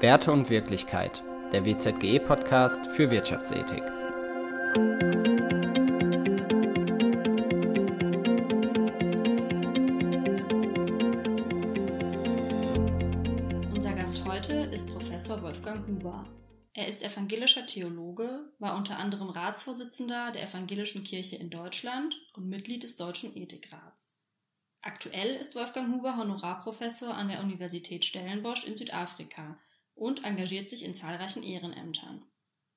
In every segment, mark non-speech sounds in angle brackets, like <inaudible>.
Werte und Wirklichkeit, der WZGE-Podcast für Wirtschaftsethik. Unser Gast heute ist Professor Wolfgang Huber. Er ist evangelischer Theologe, war unter anderem Ratsvorsitzender der Evangelischen Kirche in Deutschland und Mitglied des Deutschen Ethikrats. Aktuell ist Wolfgang Huber Honorarprofessor an der Universität Stellenbosch in Südafrika und engagiert sich in zahlreichen Ehrenämtern.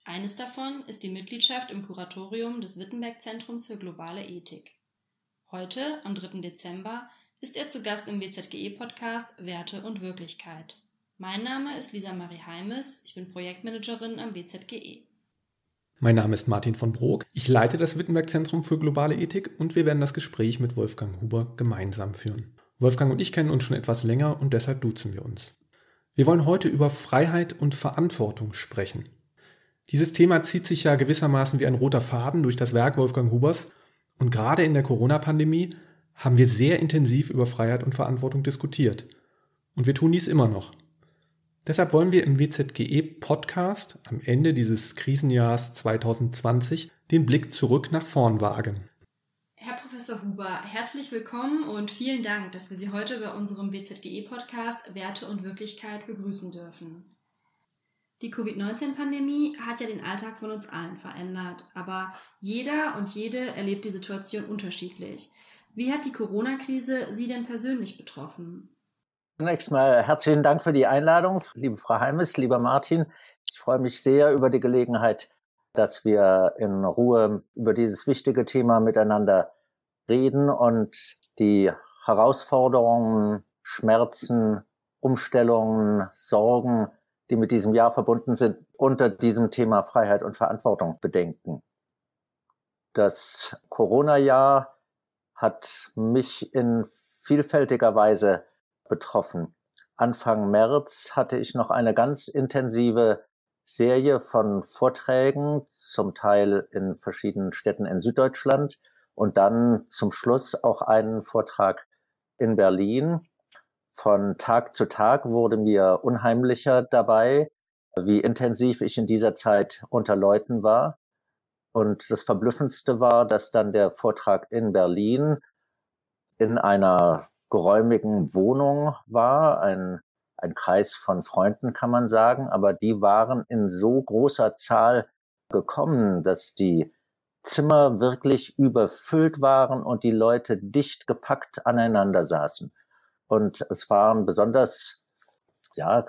Eines davon ist die Mitgliedschaft im Kuratorium des Wittenberg-Zentrums für globale Ethik. Heute, am 3. Dezember, ist er zu Gast im WZGE-Podcast Werte und Wirklichkeit. Mein Name ist Lisa Marie Heimes, ich bin Projektmanagerin am WZGE. Mein Name ist Martin von Brok, ich leite das Wittenberg-Zentrum für globale Ethik und wir werden das Gespräch mit Wolfgang Huber gemeinsam führen. Wolfgang und ich kennen uns schon etwas länger und deshalb duzen wir uns. Wir wollen heute über Freiheit und Verantwortung sprechen. Dieses Thema zieht sich ja gewissermaßen wie ein roter Faden durch das Werk Wolfgang Hubers und gerade in der Corona-Pandemie haben wir sehr intensiv über Freiheit und Verantwortung diskutiert. Und wir tun dies immer noch. Deshalb wollen wir im WZGE-Podcast am Ende dieses Krisenjahrs 2020 den Blick zurück nach vorn wagen. Herr Professor Huber, herzlich willkommen und vielen Dank, dass wir Sie heute bei unserem WZGE-Podcast Werte und Wirklichkeit begrüßen dürfen. Die Covid-19-Pandemie hat ja den Alltag von uns allen verändert, aber jeder und jede erlebt die Situation unterschiedlich. Wie hat die Corona-Krise Sie denn persönlich betroffen? Zunächst mal herzlichen Dank für die Einladung, liebe Frau Heimes, lieber Martin. Ich freue mich sehr über die Gelegenheit, dass wir in Ruhe über dieses wichtige Thema miteinander reden und die Herausforderungen, Schmerzen, Umstellungen, Sorgen, die mit diesem Jahr verbunden sind, unter diesem Thema Freiheit und Verantwortung bedenken. Das Corona-Jahr hat mich in vielfältiger Weise betroffen. Anfang März hatte ich noch eine ganz intensive Serie von Vorträgen, zum Teil in verschiedenen Städten in Süddeutschland und dann zum Schluss auch einen Vortrag in Berlin. Von Tag zu Tag wurde mir unheimlicher dabei, wie intensiv ich in dieser Zeit unter Leuten war. Und das Verblüffendste war, dass dann der Vortrag in Berlin in einer geräumigen Wohnung war, ein ein Kreis von Freunden, kann man sagen, aber die waren in so großer Zahl gekommen, dass die Zimmer wirklich überfüllt waren und die Leute dicht gepackt aneinander saßen. Und es waren besonders, ja,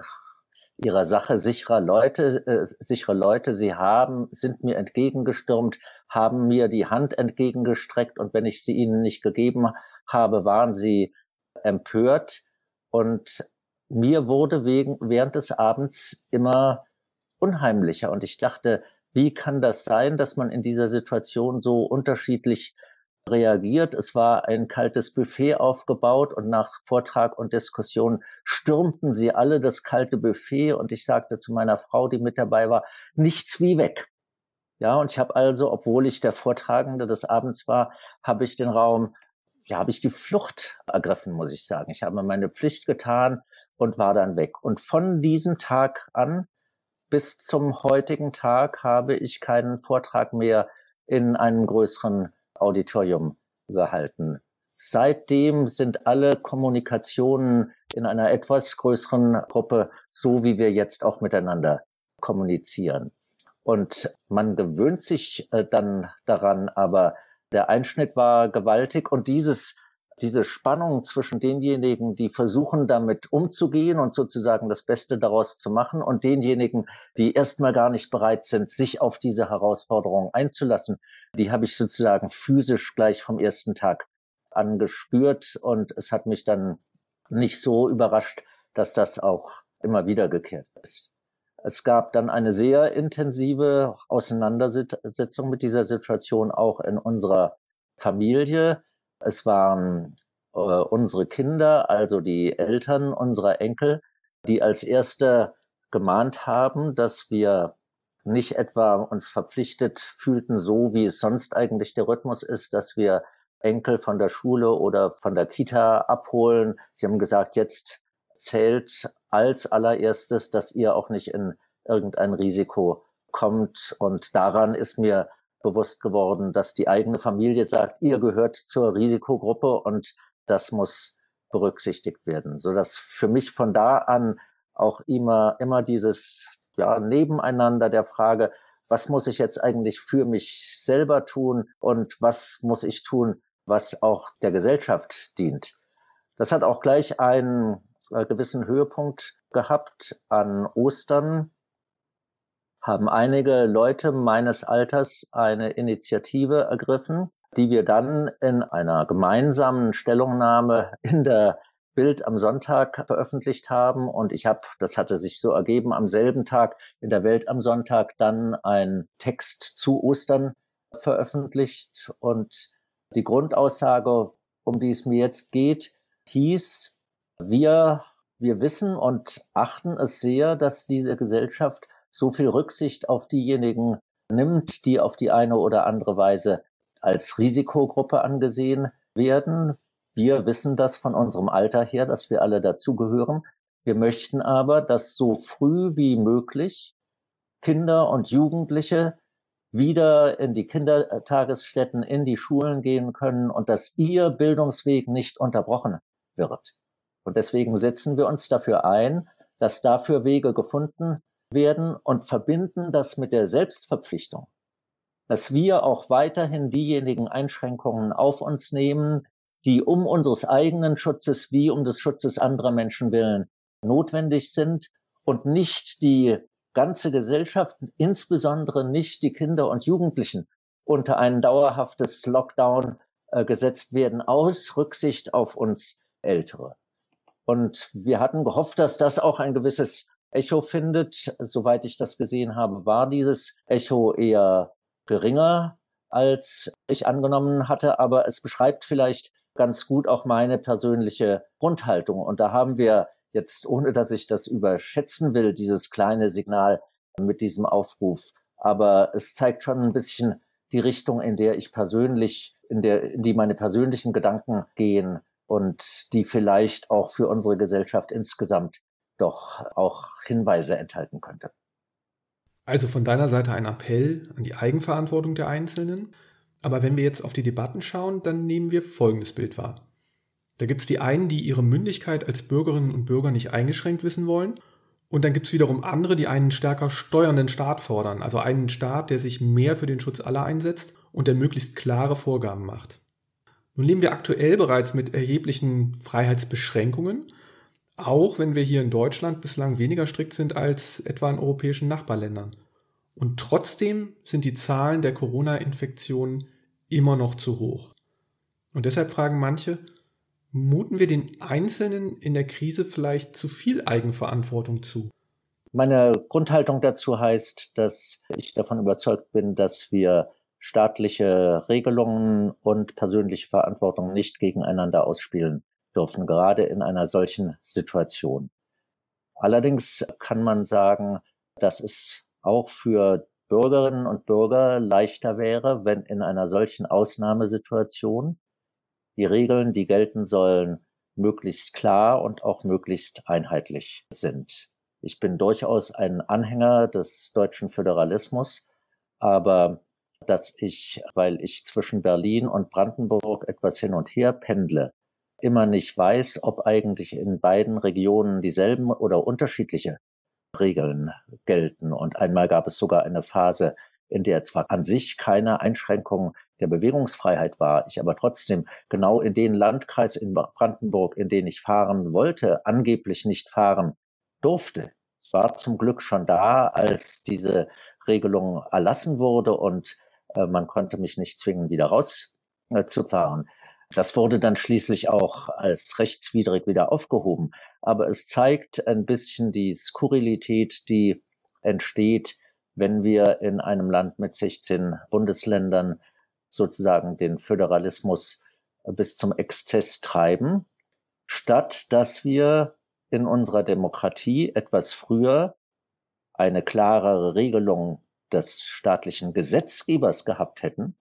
ihrer Sache sicherer Leute, äh, sichere Leute. Sie haben, sind mir entgegengestürmt, haben mir die Hand entgegengestreckt und wenn ich sie ihnen nicht gegeben habe, waren sie empört. Und mir wurde wegen, während des Abends immer unheimlicher und ich dachte, wie kann das sein, dass man in dieser Situation so unterschiedlich reagiert. Es war ein kaltes Buffet aufgebaut und nach Vortrag und Diskussion stürmten sie alle das kalte Buffet und ich sagte zu meiner Frau, die mit dabei war, nichts wie weg. Ja, und ich habe also, obwohl ich der Vortragende des Abends war, habe ich den Raum ja, habe ich die Flucht ergriffen, muss ich sagen. Ich habe meine Pflicht getan und war dann weg. Und von diesem Tag an bis zum heutigen Tag habe ich keinen Vortrag mehr in einem größeren Auditorium gehalten. Seitdem sind alle Kommunikationen in einer etwas größeren Gruppe so, wie wir jetzt auch miteinander kommunizieren. Und man gewöhnt sich äh, dann daran, aber der Einschnitt war gewaltig und dieses, diese Spannung zwischen denjenigen, die versuchen, damit umzugehen und sozusagen das Beste daraus zu machen und denjenigen, die erstmal gar nicht bereit sind, sich auf diese Herausforderung einzulassen, die habe ich sozusagen physisch gleich vom ersten Tag angespürt und es hat mich dann nicht so überrascht, dass das auch immer wieder gekehrt ist. Es gab dann eine sehr intensive Auseinandersetzung mit dieser Situation auch in unserer Familie. Es waren äh, unsere Kinder, also die Eltern unserer Enkel, die als erste gemahnt haben, dass wir nicht etwa uns verpflichtet fühlten, so wie es sonst eigentlich der Rhythmus ist, dass wir Enkel von der Schule oder von der Kita abholen. Sie haben gesagt, jetzt zählt als allererstes, dass ihr auch nicht in irgendein Risiko kommt. Und daran ist mir bewusst geworden, dass die eigene Familie sagt, ihr gehört zur Risikogruppe und das muss berücksichtigt werden, sodass für mich von da an auch immer, immer dieses ja, Nebeneinander der Frage, was muss ich jetzt eigentlich für mich selber tun und was muss ich tun, was auch der Gesellschaft dient. Das hat auch gleich einen äh, gewissen Höhepunkt gehabt an Ostern haben einige Leute meines Alters eine Initiative ergriffen, die wir dann in einer gemeinsamen Stellungnahme in der Bild am Sonntag veröffentlicht haben. Und ich habe, das hatte sich so ergeben, am selben Tag in der Welt am Sonntag dann einen Text zu Ostern veröffentlicht. Und die Grundaussage, um die es mir jetzt geht, hieß, wir, wir wissen und achten es sehr, dass diese Gesellschaft so viel Rücksicht auf diejenigen nimmt, die auf die eine oder andere Weise als Risikogruppe angesehen werden. Wir wissen das von unserem Alter her, dass wir alle dazugehören. Wir möchten aber, dass so früh wie möglich Kinder und Jugendliche wieder in die Kindertagesstätten, in die Schulen gehen können und dass ihr Bildungsweg nicht unterbrochen wird. Und deswegen setzen wir uns dafür ein, dass dafür Wege gefunden werden und verbinden das mit der Selbstverpflichtung, dass wir auch weiterhin diejenigen Einschränkungen auf uns nehmen, die um unseres eigenen Schutzes wie um des Schutzes anderer Menschen willen notwendig sind und nicht die ganze Gesellschaft, insbesondere nicht die Kinder und Jugendlichen, unter ein dauerhaftes Lockdown äh, gesetzt werden aus Rücksicht auf uns Ältere. Und wir hatten gehofft, dass das auch ein gewisses Echo findet. Soweit ich das gesehen habe, war dieses Echo eher geringer, als ich angenommen hatte, aber es beschreibt vielleicht ganz gut auch meine persönliche Grundhaltung. Und da haben wir jetzt, ohne dass ich das überschätzen will, dieses kleine Signal mit diesem Aufruf. Aber es zeigt schon ein bisschen die Richtung, in der ich persönlich, in der, in die meine persönlichen Gedanken gehen und die vielleicht auch für unsere Gesellschaft insgesamt doch auch Hinweise enthalten könnte. Also von deiner Seite ein Appell an die Eigenverantwortung der Einzelnen. Aber wenn wir jetzt auf die Debatten schauen, dann nehmen wir folgendes Bild wahr. Da gibt es die einen, die ihre Mündigkeit als Bürgerinnen und Bürger nicht eingeschränkt wissen wollen. Und dann gibt es wiederum andere, die einen stärker steuernden Staat fordern, also einen Staat, der sich mehr für den Schutz aller einsetzt und der möglichst klare Vorgaben macht. Nun leben wir aktuell bereits mit erheblichen Freiheitsbeschränkungen auch wenn wir hier in Deutschland bislang weniger strikt sind als etwa in europäischen Nachbarländern. Und trotzdem sind die Zahlen der Corona-Infektionen immer noch zu hoch. Und deshalb fragen manche, muten wir den Einzelnen in der Krise vielleicht zu viel Eigenverantwortung zu? Meine Grundhaltung dazu heißt, dass ich davon überzeugt bin, dass wir staatliche Regelungen und persönliche Verantwortung nicht gegeneinander ausspielen dürfen, gerade in einer solchen Situation. Allerdings kann man sagen, dass es auch für Bürgerinnen und Bürger leichter wäre, wenn in einer solchen Ausnahmesituation die Regeln, die gelten sollen, möglichst klar und auch möglichst einheitlich sind. Ich bin durchaus ein Anhänger des deutschen Föderalismus, aber dass ich, weil ich zwischen Berlin und Brandenburg etwas hin und her pendle, immer nicht weiß, ob eigentlich in beiden Regionen dieselben oder unterschiedliche Regeln gelten. Und einmal gab es sogar eine Phase, in der zwar an sich keine Einschränkung der Bewegungsfreiheit war, ich aber trotzdem genau in den Landkreis in Brandenburg, in den ich fahren wollte, angeblich nicht fahren durfte. Ich war zum Glück schon da, als diese Regelung erlassen wurde und äh, man konnte mich nicht zwingen, wieder rauszufahren. Äh, das wurde dann schließlich auch als rechtswidrig wieder aufgehoben. Aber es zeigt ein bisschen die Skurrilität, die entsteht, wenn wir in einem Land mit 16 Bundesländern sozusagen den Föderalismus bis zum Exzess treiben, statt dass wir in unserer Demokratie etwas früher eine klarere Regelung des staatlichen Gesetzgebers gehabt hätten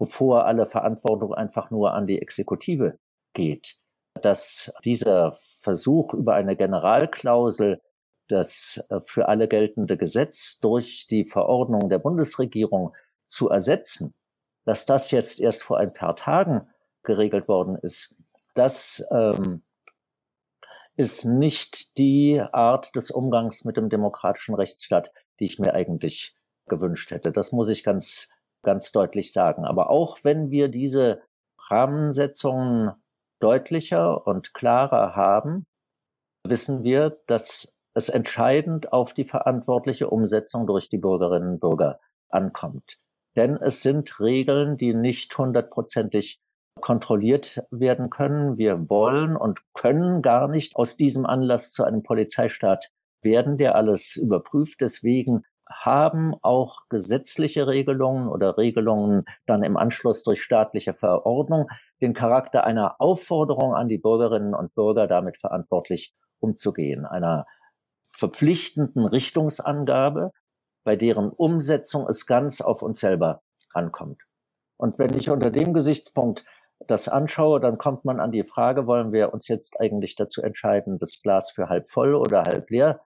bevor alle Verantwortung einfach nur an die Exekutive geht. Dass dieser Versuch über eine Generalklausel das äh, für alle geltende Gesetz durch die Verordnung der Bundesregierung zu ersetzen, dass das jetzt erst vor ein paar Tagen geregelt worden ist, das ähm, ist nicht die Art des Umgangs mit dem demokratischen Rechtsstaat, die ich mir eigentlich gewünscht hätte. Das muss ich ganz, ganz deutlich sagen. Aber auch wenn wir diese Rahmensetzungen deutlicher und klarer haben, wissen wir, dass es entscheidend auf die verantwortliche Umsetzung durch die Bürgerinnen und Bürger ankommt. Denn es sind Regeln, die nicht hundertprozentig kontrolliert werden können. Wir wollen und können gar nicht aus diesem Anlass zu einem Polizeistaat werden, der alles überprüft. Deswegen haben auch gesetzliche Regelungen oder Regelungen dann im Anschluss durch staatliche Verordnung den Charakter einer Aufforderung an die Bürgerinnen und Bürger, damit verantwortlich umzugehen, einer verpflichtenden Richtungsangabe, bei deren Umsetzung es ganz auf uns selber ankommt. Und wenn ich unter dem Gesichtspunkt das anschaue, dann kommt man an die Frage, wollen wir uns jetzt eigentlich dazu entscheiden, das Glas für halb voll oder halb leer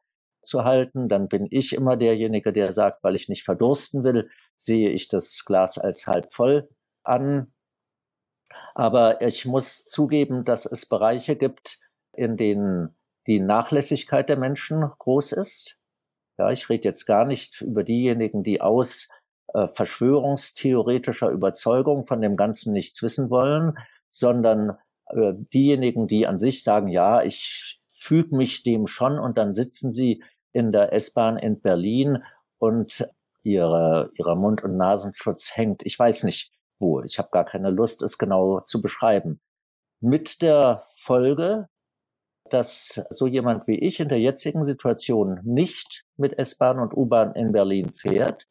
zu halten? Dann bin ich immer derjenige, der sagt, weil ich nicht verdursten will, sehe ich das Glas als halb voll an. Aber ich muss zugeben, dass es Bereiche gibt, in denen die Nachlässigkeit der Menschen groß ist. Ja, ich rede jetzt gar nicht über diejenigen, die aus äh, verschwörungstheoretischer Überzeugung von dem Ganzen nichts wissen wollen, sondern äh, diejenigen, die an sich sagen, ja, ich füge mich dem schon und dann sitzen sie in der S-Bahn in Berlin und ihre, ihrer Mund- und Nasenschutz hängt. Ich weiß nicht wo. Ich habe gar keine Lust, es genau zu beschreiben. Mit der Folge, dass so jemand wie ich in der jetzigen Situation nicht mit S-Bahn und U-Bahn in Berlin fährt.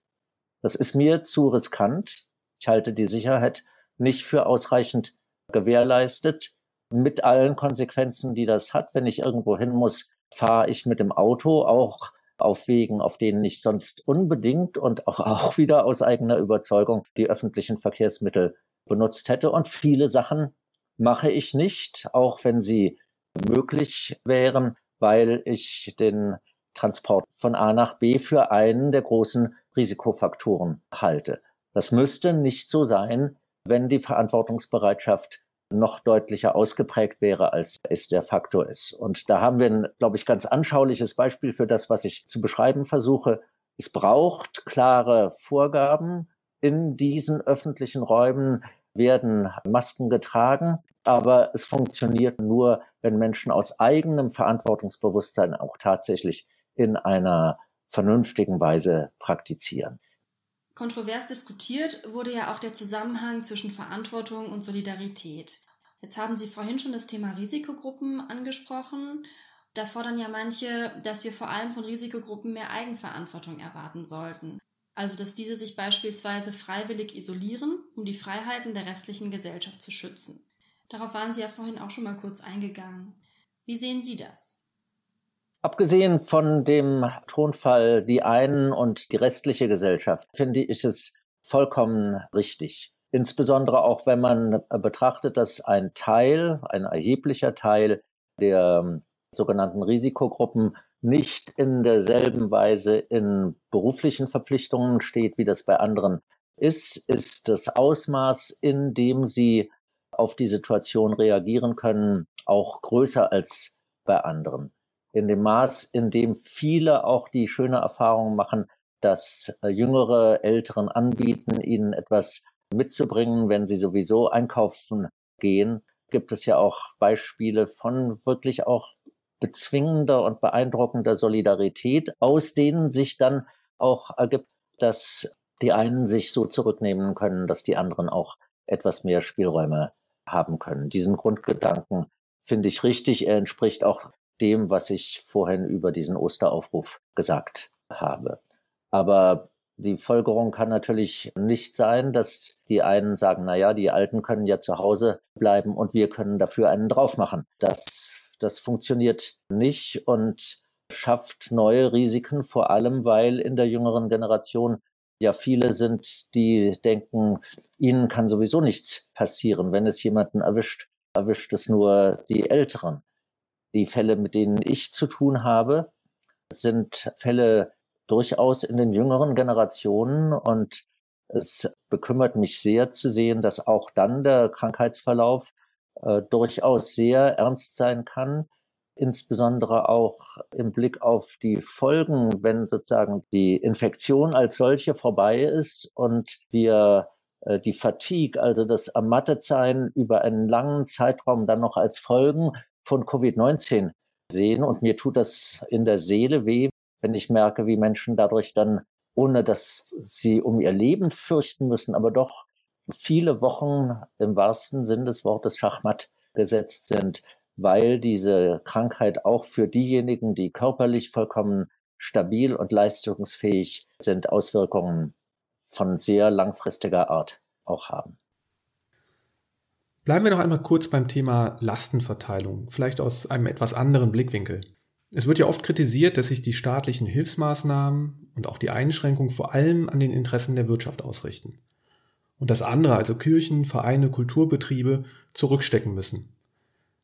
Das ist mir zu riskant. Ich halte die Sicherheit nicht für ausreichend gewährleistet mit allen Konsequenzen, die das hat. Wenn ich irgendwo hin muss, fahre ich mit dem Auto auch auf Wegen, auf denen ich sonst unbedingt und auch, <laughs> auch wieder aus eigener Überzeugung die öffentlichen Verkehrsmittel benutzt hätte. Und viele Sachen mache ich nicht, auch wenn sie möglich wären, weil ich den Transport von A nach B für einen der großen Risikofaktoren halte. Das müsste nicht so sein, wenn die Verantwortungsbereitschaft noch deutlicher ausgeprägt wäre, als es der Faktor ist. Und da haben wir ein, glaube ich, ganz anschauliches Beispiel für das, was ich zu beschreiben versuche. Es braucht klare Vorgaben. In diesen öffentlichen Räumen werden Masken getragen, aber es funktioniert nur, wenn Menschen aus eigenem Verantwortungsbewusstsein auch tatsächlich in einer vernünftigen Weise praktizieren. Kontrovers diskutiert wurde ja auch der Zusammenhang zwischen Verantwortung und Solidarität. Jetzt haben Sie vorhin schon das Thema Risikogruppen angesprochen. Da fordern ja manche, dass wir vor allem von Risikogruppen mehr Eigenverantwortung erwarten sollten. Also dass diese sich beispielsweise freiwillig isolieren, um die Freiheiten der restlichen Gesellschaft zu schützen. Darauf waren Sie ja vorhin auch schon mal kurz eingegangen. Wie sehen Sie das? Abgesehen von dem Tonfall die einen und die restliche Gesellschaft finde ich es vollkommen richtig. Insbesondere auch, wenn man betrachtet, dass ein Teil, ein erheblicher Teil der ähm, sogenannten Risikogruppen nicht in derselben Weise in beruflichen Verpflichtungen steht, wie das bei anderen ist, ist das Ausmaß, in dem sie auf die Situation reagieren können, auch größer als bei anderen in dem Maß, in dem viele auch die schöne Erfahrung machen, dass äh, jüngere Älteren anbieten, ihnen etwas mitzubringen, wenn sie sowieso einkaufen gehen, gibt es ja auch Beispiele von wirklich auch bezwingender und beeindruckender Solidarität, aus denen sich dann auch ergibt, dass die einen sich so zurücknehmen können, dass die anderen auch etwas mehr Spielräume haben können. Diesen Grundgedanken finde ich richtig. Er entspricht auch dem, was ich vorhin über diesen Osteraufruf gesagt habe. Aber die Folgerung kann natürlich nicht sein, dass die einen sagen, na ja, die Alten können ja zu Hause bleiben und wir können dafür einen drauf machen. Das, das funktioniert nicht und schafft neue Risiken, vor allem weil in der jüngeren Generation ja viele sind, die denken, ihnen kann sowieso nichts passieren. Wenn es jemanden erwischt, erwischt es nur die Älteren. Die Fälle, mit denen ich zu tun habe, sind Fälle durchaus in den jüngeren Generationen und es bekümmert mich sehr zu sehen, dass auch dann der Krankheitsverlauf äh, durchaus sehr ernst sein kann, insbesondere auch im Blick auf die Folgen, wenn sozusagen die Infektion als solche vorbei ist und wir äh, die Fatigue, also das Ermattetsein über einen langen Zeitraum dann noch als Folgen von Covid-19 sehen. Und mir tut das in der Seele weh, wenn ich merke, wie Menschen dadurch dann, ohne dass sie um ihr Leben fürchten müssen, aber doch viele Wochen im wahrsten Sinn des Wortes Schachmatt gesetzt sind, weil diese Krankheit auch für diejenigen, die körperlich vollkommen stabil und leistungsfähig sind, Auswirkungen von sehr langfristiger Art auch haben. Bleiben wir noch einmal kurz beim Thema Lastenverteilung, vielleicht aus einem etwas anderen Blickwinkel. Es wird ja oft kritisiert, dass sich die staatlichen Hilfsmaßnahmen und auch die Einschränkungen vor allem an den Interessen der Wirtschaft ausrichten. Und dass andere, also Kirchen, Vereine, Kulturbetriebe, zurückstecken müssen.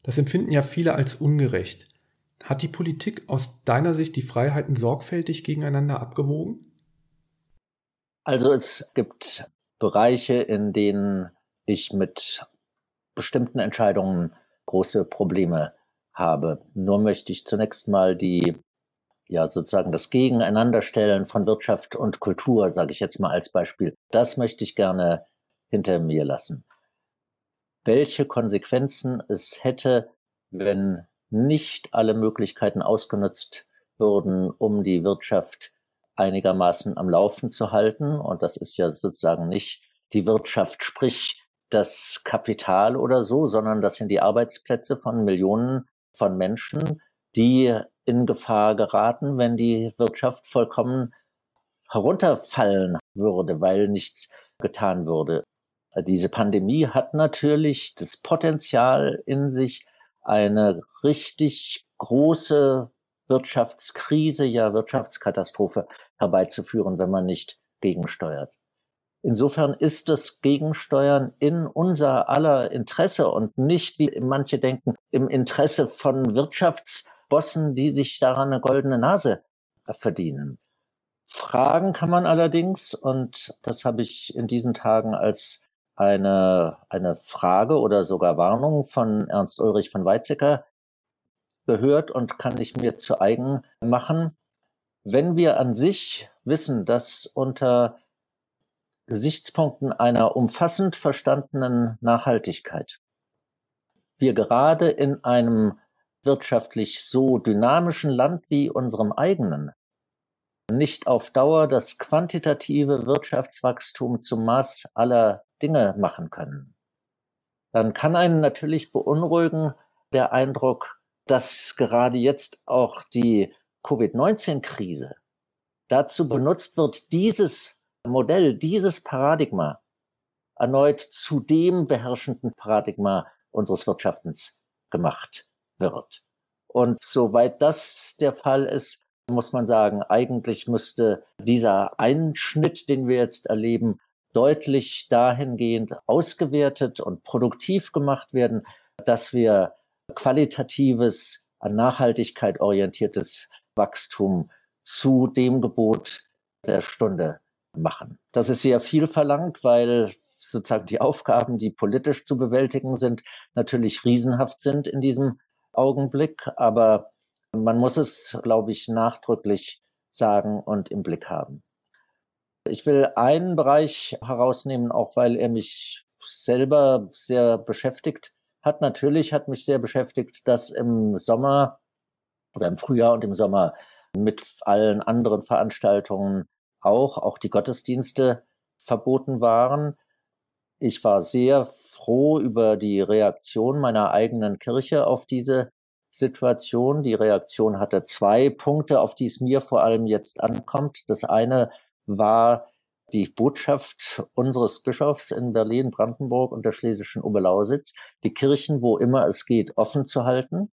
Das empfinden ja viele als ungerecht. Hat die Politik aus deiner Sicht die Freiheiten sorgfältig gegeneinander abgewogen? Also es gibt Bereiche, in denen ich mit bestimmten Entscheidungen große Probleme habe. Nur möchte ich zunächst mal die, ja, sozusagen das Gegeneinanderstellen von Wirtschaft und Kultur, sage ich jetzt mal als Beispiel, das möchte ich gerne hinter mir lassen. Welche Konsequenzen es hätte, wenn nicht alle Möglichkeiten ausgenutzt würden, um die Wirtschaft einigermaßen am Laufen zu halten. Und das ist ja sozusagen nicht die Wirtschaft, sprich das Kapital oder so, sondern das sind die Arbeitsplätze von Millionen von Menschen, die in Gefahr geraten, wenn die Wirtschaft vollkommen herunterfallen würde, weil nichts getan würde. Diese Pandemie hat natürlich das Potenzial in sich, eine richtig große Wirtschaftskrise, ja Wirtschaftskatastrophe herbeizuführen, wenn man nicht gegensteuert. Insofern ist das Gegensteuern in unser aller Interesse und nicht, wie manche denken, im Interesse von Wirtschaftsbossen, die sich daran eine goldene Nase verdienen. Fragen kann man allerdings, und das habe ich in diesen Tagen als eine, eine Frage oder sogar Warnung von Ernst Ulrich von Weizsäcker gehört und kann ich mir zu eigen machen. Wenn wir an sich wissen, dass unter Gesichtspunkten einer umfassend verstandenen Nachhaltigkeit. Wir gerade in einem wirtschaftlich so dynamischen Land wie unserem eigenen nicht auf Dauer das quantitative Wirtschaftswachstum zum Maß aller Dinge machen können, dann kann einen natürlich beunruhigen der Eindruck, dass gerade jetzt auch die Covid-19-Krise dazu benutzt wird, dieses Modell, dieses Paradigma erneut zu dem beherrschenden Paradigma unseres Wirtschaftens gemacht wird. Und soweit das der Fall ist, muss man sagen, eigentlich müsste dieser Einschnitt, den wir jetzt erleben, deutlich dahingehend ausgewertet und produktiv gemacht werden, dass wir qualitatives, an Nachhaltigkeit orientiertes Wachstum zu dem Gebot der Stunde machen. Das ist sehr viel verlangt, weil sozusagen die Aufgaben, die politisch zu bewältigen sind, natürlich riesenhaft sind in diesem Augenblick. Aber man muss es, glaube ich, nachdrücklich sagen und im Blick haben. Ich will einen Bereich herausnehmen, auch weil er mich selber sehr beschäftigt hat. Natürlich hat mich sehr beschäftigt, dass im Sommer oder im Frühjahr und im Sommer mit allen anderen Veranstaltungen auch, auch die Gottesdienste verboten waren. Ich war sehr froh über die Reaktion meiner eigenen Kirche auf diese Situation. Die Reaktion hatte zwei Punkte, auf die es mir vor allem jetzt ankommt. Das eine war die Botschaft unseres Bischofs in Berlin, Brandenburg und der schlesischen Oberlausitz, die Kirchen, wo immer es geht, offen zu halten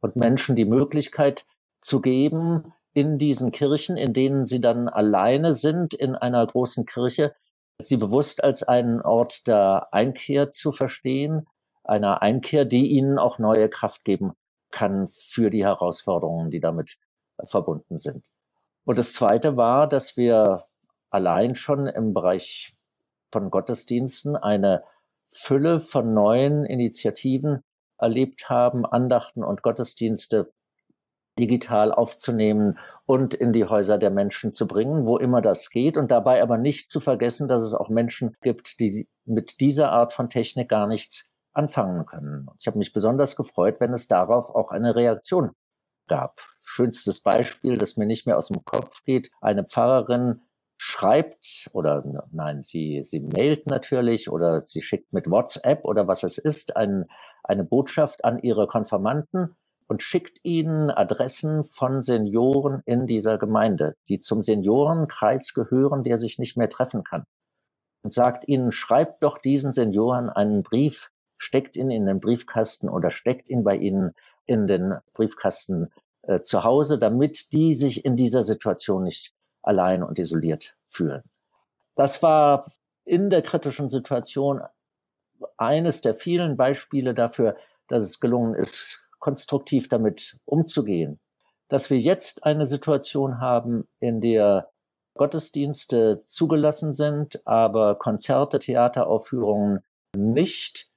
und Menschen die Möglichkeit zu geben, in diesen Kirchen, in denen sie dann alleine sind in einer großen Kirche, sie bewusst als einen Ort der Einkehr zu verstehen, einer Einkehr, die ihnen auch neue Kraft geben kann für die Herausforderungen, die damit verbunden sind. Und das Zweite war, dass wir allein schon im Bereich von Gottesdiensten eine Fülle von neuen Initiativen erlebt haben, Andachten und Gottesdienste digital aufzunehmen und in die Häuser der Menschen zu bringen, wo immer das geht. Und dabei aber nicht zu vergessen, dass es auch Menschen gibt, die mit dieser Art von Technik gar nichts anfangen können. Ich habe mich besonders gefreut, wenn es darauf auch eine Reaktion gab. Schönstes Beispiel, das mir nicht mehr aus dem Kopf geht. Eine Pfarrerin schreibt oder nein, sie, sie mailt natürlich oder sie schickt mit WhatsApp oder was es ist, ein, eine Botschaft an ihre Konfirmanden und schickt ihnen Adressen von Senioren in dieser Gemeinde, die zum Seniorenkreis gehören, der sich nicht mehr treffen kann. Und sagt ihnen, schreibt doch diesen Senioren einen Brief, steckt ihn in den Briefkasten oder steckt ihn bei ihnen in den Briefkasten äh, zu Hause, damit die sich in dieser Situation nicht allein und isoliert fühlen. Das war in der kritischen Situation eines der vielen Beispiele dafür, dass es gelungen ist, konstruktiv damit umzugehen. Dass wir jetzt eine Situation haben, in der Gottesdienste zugelassen sind, aber Konzerte, Theateraufführungen nicht,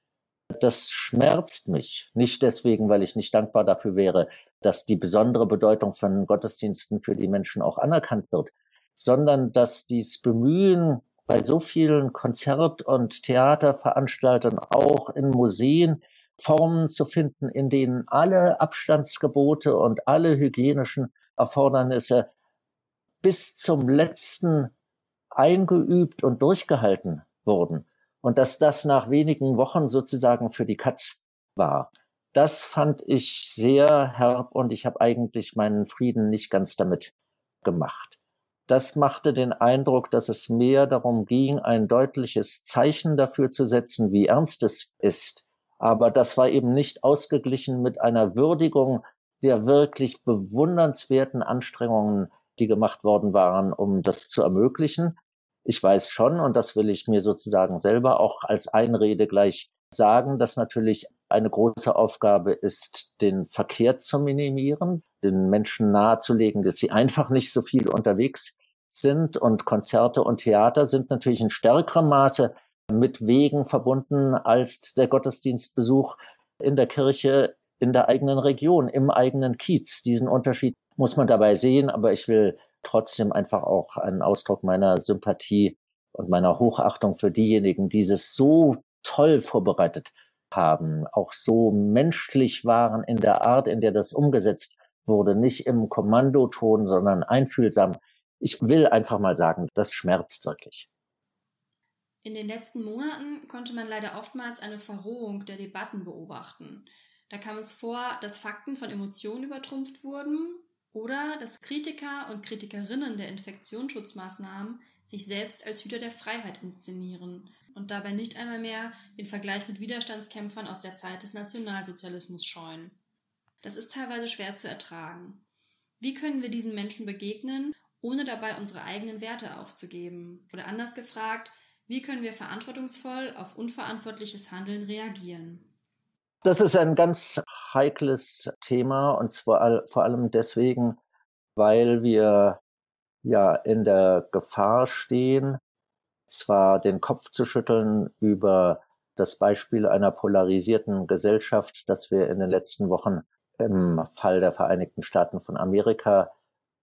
das schmerzt mich. Nicht deswegen, weil ich nicht dankbar dafür wäre, dass die besondere Bedeutung von Gottesdiensten für die Menschen auch anerkannt wird, sondern dass dies Bemühen bei so vielen Konzert- und Theaterveranstaltern, auch in Museen, Formen zu finden, in denen alle Abstandsgebote und alle hygienischen Erfordernisse bis zum letzten eingeübt und durchgehalten wurden. Und dass das nach wenigen Wochen sozusagen für die Katz war. Das fand ich sehr herb und ich habe eigentlich meinen Frieden nicht ganz damit gemacht. Das machte den Eindruck, dass es mehr darum ging, ein deutliches Zeichen dafür zu setzen, wie ernst es ist. Aber das war eben nicht ausgeglichen mit einer Würdigung der wirklich bewundernswerten Anstrengungen, die gemacht worden waren, um das zu ermöglichen. Ich weiß schon, und das will ich mir sozusagen selber auch als Einrede gleich sagen, dass natürlich eine große Aufgabe ist, den Verkehr zu minimieren, den Menschen nahezulegen, dass sie einfach nicht so viel unterwegs sind und Konzerte und Theater sind natürlich in stärkerem Maße mit Wegen verbunden als der Gottesdienstbesuch in der Kirche in der eigenen Region, im eigenen Kiez. Diesen Unterschied muss man dabei sehen, aber ich will trotzdem einfach auch einen Ausdruck meiner Sympathie und meiner Hochachtung für diejenigen, die es so toll vorbereitet haben, auch so menschlich waren in der Art, in der das umgesetzt wurde, nicht im Kommandoton, sondern einfühlsam. Ich will einfach mal sagen, das schmerzt wirklich. In den letzten Monaten konnte man leider oftmals eine Verrohung der Debatten beobachten. Da kam es vor, dass Fakten von Emotionen übertrumpft wurden oder dass Kritiker und Kritikerinnen der Infektionsschutzmaßnahmen sich selbst als Hüter der Freiheit inszenieren und dabei nicht einmal mehr den Vergleich mit Widerstandskämpfern aus der Zeit des Nationalsozialismus scheuen. Das ist teilweise schwer zu ertragen. Wie können wir diesen Menschen begegnen, ohne dabei unsere eigenen Werte aufzugeben? Oder anders gefragt, wie können wir verantwortungsvoll auf unverantwortliches Handeln reagieren? Das ist ein ganz heikles Thema und zwar vor allem deswegen, weil wir ja in der Gefahr stehen, zwar den Kopf zu schütteln über das Beispiel einer polarisierten Gesellschaft, das wir in den letzten Wochen im Fall der Vereinigten Staaten von Amerika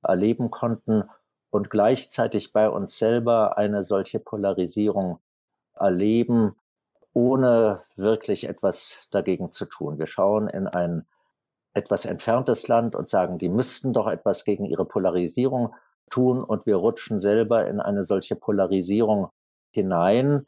erleben konnten und gleichzeitig bei uns selber eine solche Polarisierung erleben, ohne wirklich etwas dagegen zu tun. Wir schauen in ein etwas entferntes Land und sagen, die müssten doch etwas gegen ihre Polarisierung tun und wir rutschen selber in eine solche Polarisierung hinein,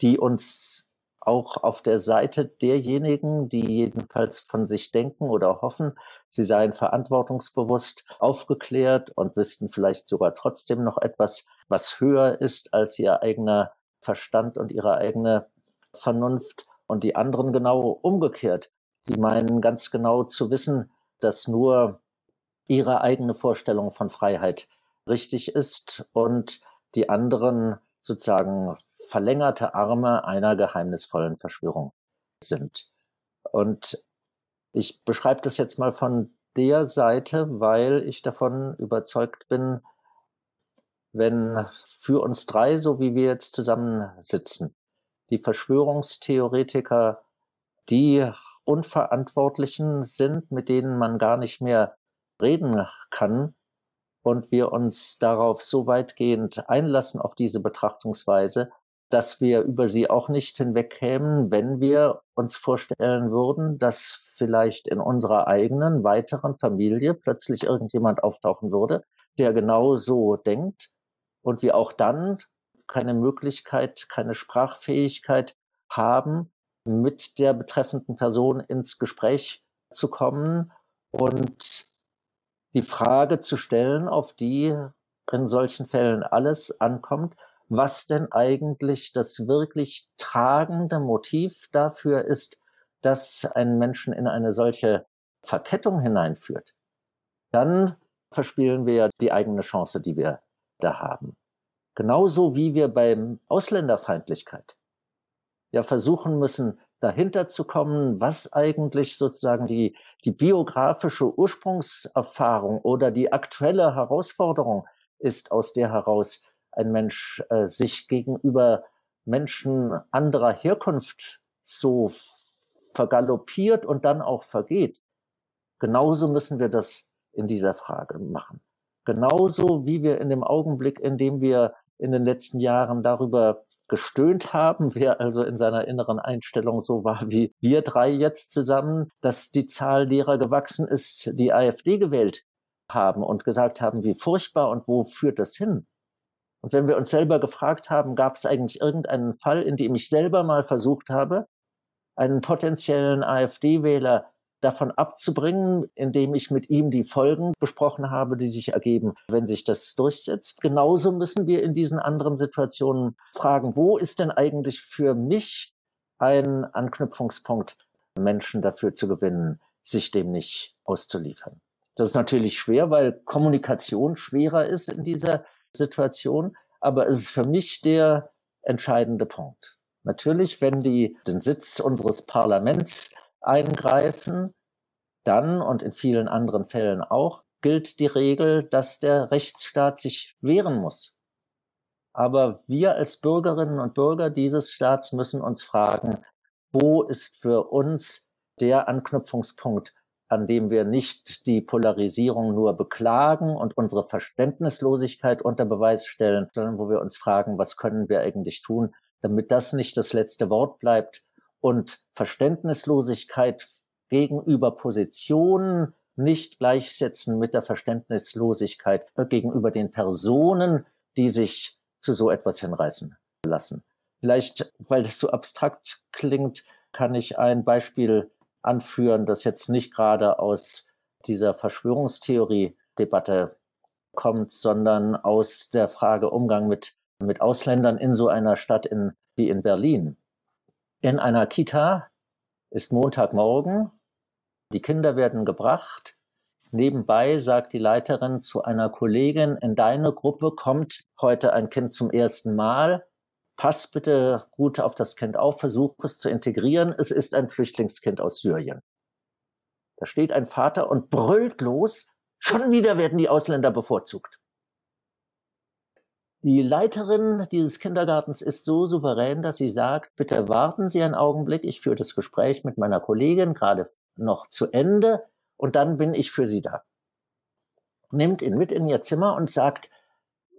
die uns auch auf der Seite derjenigen, die jedenfalls von sich denken oder hoffen, sie seien verantwortungsbewusst aufgeklärt und wüssten vielleicht sogar trotzdem noch etwas, was höher ist als ihr eigener Verstand und ihre eigene Vernunft und die anderen genau umgekehrt. Die meinen ganz genau zu wissen, dass nur ihre eigene Vorstellung von Freiheit richtig ist und die anderen sozusagen verlängerte Arme einer geheimnisvollen Verschwörung sind. Und Ich beschreibe das jetzt mal von der Seite, weil ich davon überzeugt bin, wenn für uns drei, so wie wir jetzt zusammensitzen, die Verschwörungstheoretiker die Unverantwortlichen sind, mit denen man gar nicht mehr reden kann und wir uns darauf so weitgehend einlassen auf diese Betrachtungsweise, dass wir über sie auch nicht hinwegkämen, wenn wir uns vorstellen würden, dass vielleicht in unserer eigenen weiteren Familie plötzlich irgendjemand auftauchen würde, der genau so denkt und wir auch dann keine Möglichkeit, keine Sprachfähigkeit haben, mit der betreffenden Person ins Gespräch zu kommen und die Frage zu stellen, auf die in solchen Fällen alles ankommt, was denn eigentlich das wirklich tragende Motiv dafür ist, dass einen Menschen in eine solche Verkettung hineinführt, dann verspielen wir ja die eigene Chance, die wir da haben. Genauso wie wir beim Ausländerfeindlichkeit ja versuchen müssen, dahinter zu kommen, was eigentlich sozusagen die, die biografische Ursprungserfahrung oder die aktuelle Herausforderung ist, aus der heraus ein Mensch äh, sich gegenüber Menschen anderer Herkunft so vergaloppiert und dann auch vergeht. Genauso müssen wir das in dieser Frage machen. Genauso wie wir in dem Augenblick, in dem wir in den letzten Jahren darüber gestöhnt haben, <laughs> wer also in seiner inneren Einstellung so war wie wir drei jetzt zusammen, dass die Zahl derer gewachsen ist, die AfD gewählt haben und gesagt haben, wie furchtbar und wo führt das hin? Und wenn wir uns selber gefragt haben, gab es eigentlich irgendeinen Fall, in dem ich selber mal versucht habe, einen potenziellen AfD-Wähler davon abzubringen, indem ich mit ihm die Folgen besprochen habe, die sich ergeben, wenn sich das durchsetzt. Genauso müssen wir in diesen anderen Situationen fragen, wo ist denn eigentlich für mich ein Anknüpfungspunkt, Menschen dafür zu gewinnen, sich dem nicht auszuliefern. Das ist natürlich schwer, weil Kommunikation schwerer ist in dieser Situation, aber es ist für mich der entscheidende Punkt. Natürlich, wenn die den Sitz unseres Parlaments eingreifen, dann und in vielen anderen Fällen auch, gilt die Regel, dass der Rechtsstaat sich wehren muss. Aber wir als Bürgerinnen und Bürger dieses Staats müssen uns fragen, wo ist für uns der Anknüpfungspunkt, an dem wir nicht die Polarisierung nur beklagen und unsere Verständnislosigkeit unter Beweis stellen, sondern wo wir uns fragen, was können wir eigentlich tun, damit das nicht das letzte Wort bleibt, und Verständnislosigkeit gegenüber Positionen nicht gleichsetzen mit der Verständnislosigkeit gegenüber den Personen, die sich zu so etwas hinreißen lassen. Vielleicht, weil das so abstrakt klingt, kann ich ein Beispiel anführen, das jetzt nicht gerade aus dieser Verschwörungstheorie-Debatte kommt, sondern aus der Frage Umgang mit, mit Ausländern in so einer Stadt in, wie in Berlin. In einer Kita ist Montagmorgen, die Kinder werden gebracht. Nebenbei sagt die Leiterin zu einer Kollegin, in deine Gruppe kommt heute ein Kind zum ersten Mal. Pass bitte gut auf das Kind auf, versuch es zu integrieren. Es ist ein Flüchtlingskind aus Syrien. Da steht ein Vater und brüllt los, schon wieder werden die Ausländer bevorzugt. Die Leiterin dieses Kindergartens ist so souverän, dass sie sagt, bitte warten Sie einen Augenblick, ich führe das Gespräch mit meiner Kollegin gerade noch zu Ende und dann bin ich für Sie da. Nimmt ihn mit in ihr Zimmer und sagt,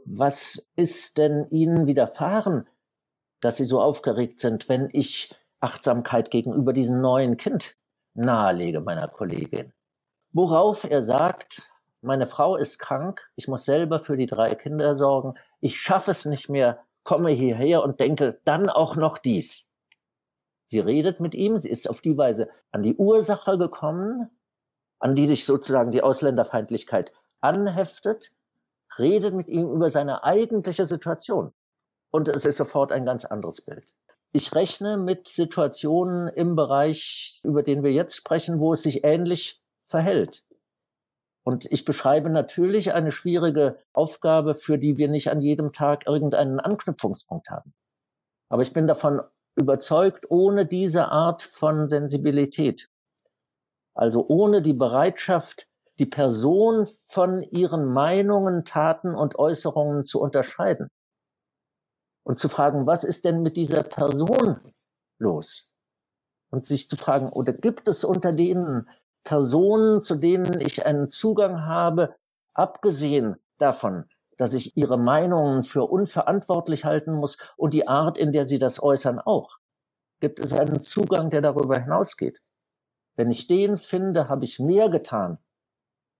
was ist denn Ihnen widerfahren, dass Sie so aufgeregt sind, wenn ich Achtsamkeit gegenüber diesem neuen Kind nahelege meiner Kollegin? Worauf er sagt, meine Frau ist krank, ich muss selber für die drei Kinder sorgen, ich schaffe es nicht mehr, komme hierher und denke dann auch noch dies. Sie redet mit ihm, sie ist auf die Weise an die Ursache gekommen, an die sich sozusagen die Ausländerfeindlichkeit anheftet, redet mit ihm über seine eigentliche Situation. Und es ist sofort ein ganz anderes Bild. Ich rechne mit Situationen im Bereich, über den wir jetzt sprechen, wo es sich ähnlich verhält. Und ich beschreibe natürlich eine schwierige Aufgabe, für die wir nicht an jedem Tag irgendeinen Anknüpfungspunkt haben. Aber ich bin davon überzeugt, ohne diese Art von Sensibilität Also ohne die Bereitschaft, die Person von ihren Meinungen, Taten und Äußerungen zu unterscheiden. Und zu fragen, was ist denn mit dieser Person los? Und sich zu fragen, oder gibt es unter denen Personen, zu denen ich einen Zugang habe, abgesehen davon, dass ich ihre Meinungen für unverantwortlich halten muss und die Art, in der sie das äußern, auch? Gibt es einen Zugang, der darüber hinausgeht? Wenn ich den finde, habe ich mehr getan,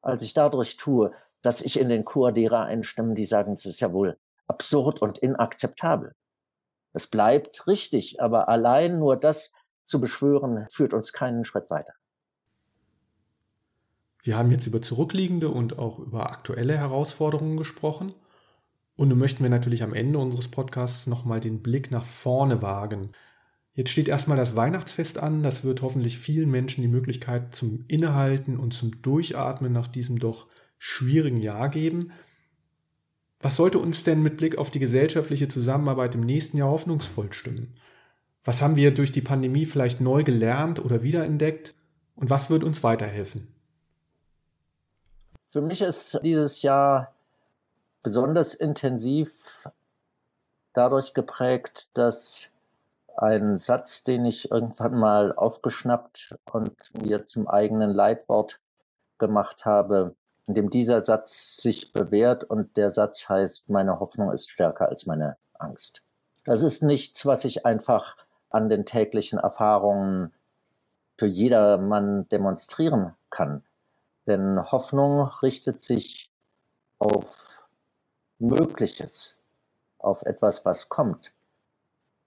als ich dadurch tue, dass ich in den Chor derer einstimme, die sagen, es ist ja wohl absurd und inakzeptabel. Es bleibt richtig, aber allein nur das zu beschwören, führt uns keinen Schritt weiter. Wir haben jetzt über zurückliegende und auch über aktuelle Herausforderungen gesprochen. Und nun möchten wir natürlich am Ende unseres Podcasts nochmal den Blick nach vorne wagen. Jetzt steht erstmal das Weihnachtsfest an. Das wird hoffentlich vielen Menschen die Möglichkeit zum Innehalten und zum Durchatmen nach diesem doch schwierigen Jahr geben. Was sollte uns denn mit Blick auf die gesellschaftliche Zusammenarbeit im nächsten Jahr hoffnungsvoll stimmen? Was haben wir durch die Pandemie vielleicht neu gelernt oder wiederentdeckt? Und was wird uns weiterhelfen? Für mich ist dieses Jahr besonders intensiv dadurch geprägt, dass ein Satz, den ich irgendwann mal aufgeschnappt und mir zum eigenen Leitwort gemacht habe, in dem dieser Satz sich bewährt und der Satz heißt, meine Hoffnung ist stärker als meine Angst. Das ist nichts, was ich einfach an den täglichen Erfahrungen für jedermann demonstrieren kann. Denn Hoffnung richtet sich auf Mögliches, auf etwas, was kommt.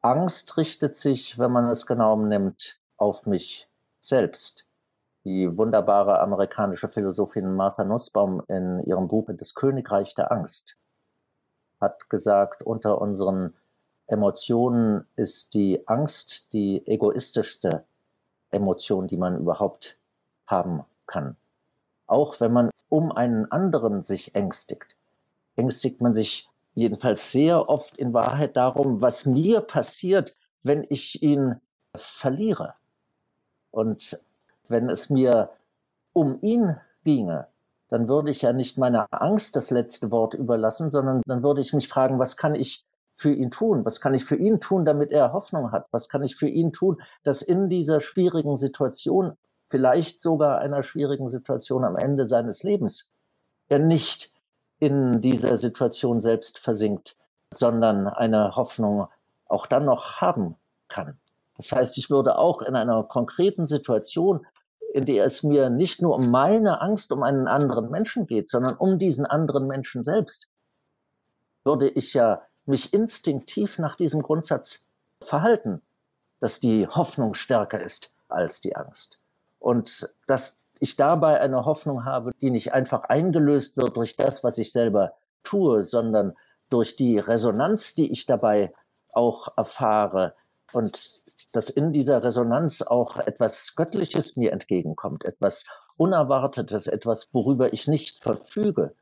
Angst richtet sich, wenn man es genau nimmt, auf mich selbst. Die wunderbare amerikanische Philosophin Martha Nussbaum in ihrem Buch Das Königreich der Angst hat gesagt, unter unseren Emotionen ist die Angst die egoistischste Emotion, die man überhaupt haben kann. Auch wenn man um einen anderen sich ängstigt, ängstigt man sich jedenfalls sehr oft in Wahrheit darum, was mir passiert, wenn ich ihn verliere. Und wenn es mir um ihn ginge, dann würde ich ja nicht meiner Angst das letzte Wort überlassen, sondern dann würde ich mich fragen, was kann ich für ihn tun? Was kann ich für ihn tun, damit er Hoffnung hat? Was kann ich für ihn tun, dass in dieser schwierigen Situation, vielleicht sogar einer schwierigen Situation am Ende seines Lebens, er nicht in dieser Situation selbst versinkt, sondern eine Hoffnung auch dann noch haben kann. Das heißt, ich würde auch in einer konkreten Situation, in der es mir nicht nur um meine Angst um einen anderen Menschen geht, sondern um diesen anderen Menschen selbst, würde ich ja mich instinktiv nach diesem Grundsatz verhalten, dass die Hoffnung stärker ist als die Angst. Und dass ich dabei eine Hoffnung habe, die nicht einfach eingelöst wird durch das, was ich selber tue, sondern durch die Resonanz, die ich dabei auch erfahre und dass in dieser Resonanz auch etwas Göttliches mir entgegenkommt, etwas Unerwartetes, etwas, worüber ich nicht verfüge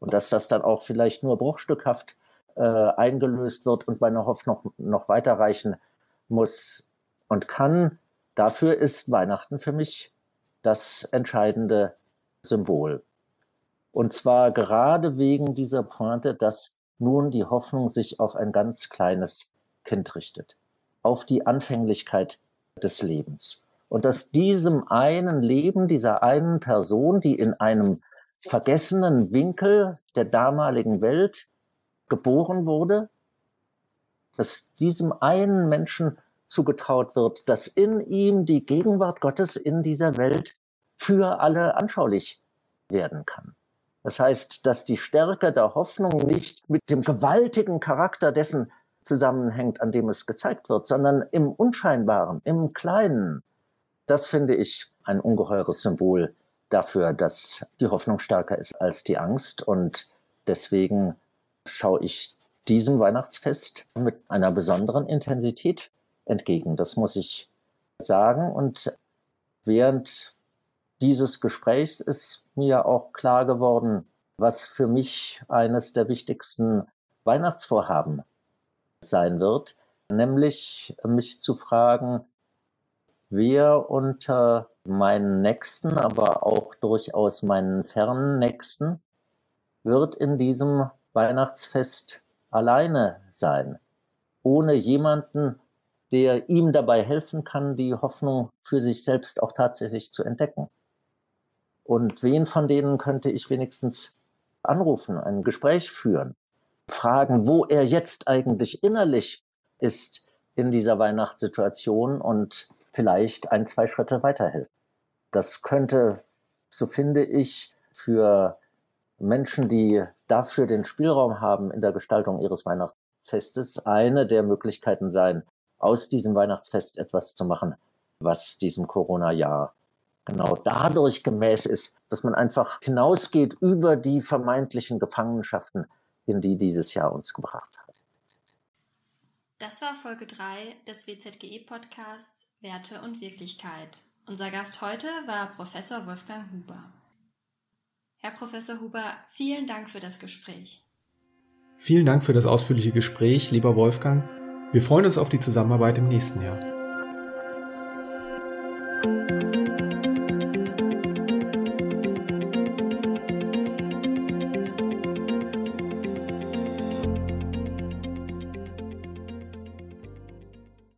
und dass das dann auch vielleicht nur bruchstückhaft äh, eingelöst wird und meine Hoffnung noch weiterreichen muss und kann. Dafür ist Weihnachten für mich das entscheidende Symbol. Und zwar gerade wegen dieser Pointe, dass nun die Hoffnung sich auf ein ganz kleines Kind richtet, auf die Anfänglichkeit des Lebens. Und dass diesem einen Leben, dieser einen Person, die in einem vergessenen Winkel der damaligen Welt geboren wurde, dass diesem einen Menschen zugetraut wird, dass in ihm die Gegenwart Gottes in dieser Welt für alle anschaulich werden kann. Das heißt, dass die Stärke der Hoffnung nicht mit dem gewaltigen Charakter dessen zusammenhängt, an dem es gezeigt wird, sondern im Unscheinbaren, im Kleinen. Das finde ich ein ungeheures Symbol dafür, dass die Hoffnung stärker ist als die Angst. Und deswegen schaue ich diesem Weihnachtsfest mit einer besonderen Intensität entgegen. Das muss ich sagen. Und während dieses Gesprächs ist mir auch klar geworden, was für mich eines der wichtigsten Weihnachtsvorhaben sein wird, nämlich mich zu fragen, wer unter meinen Nächsten, aber auch durchaus meinen fernen Nächsten, wird in diesem Weihnachtsfest alleine sein, ohne jemanden, der ihm dabei helfen kann, die Hoffnung für sich selbst auch tatsächlich zu entdecken. Und wen von denen könnte ich wenigstens anrufen, ein Gespräch führen, fragen, wo er jetzt eigentlich innerlich ist in dieser Weihnachtssituation und vielleicht ein, zwei Schritte weiterhelfen. Das könnte, so finde ich, für Menschen, die dafür den Spielraum haben in der Gestaltung ihres Weihnachtsfestes, eine der Möglichkeiten sein, aus diesem Weihnachtsfest etwas zu machen, was diesem Corona-Jahr genau dadurch gemäß ist, dass man einfach hinausgeht über die vermeintlichen Gefangenschaften, in die dieses Jahr uns gebracht hat. Das war Folge 3 des WZGE-Podcasts Werte und Wirklichkeit. Unser Gast heute war Professor Wolfgang Huber. Herr Professor Huber, vielen Dank für das Gespräch. Vielen Dank für das ausführliche Gespräch, lieber Wolfgang. Wir freuen uns auf die Zusammenarbeit im nächsten Jahr.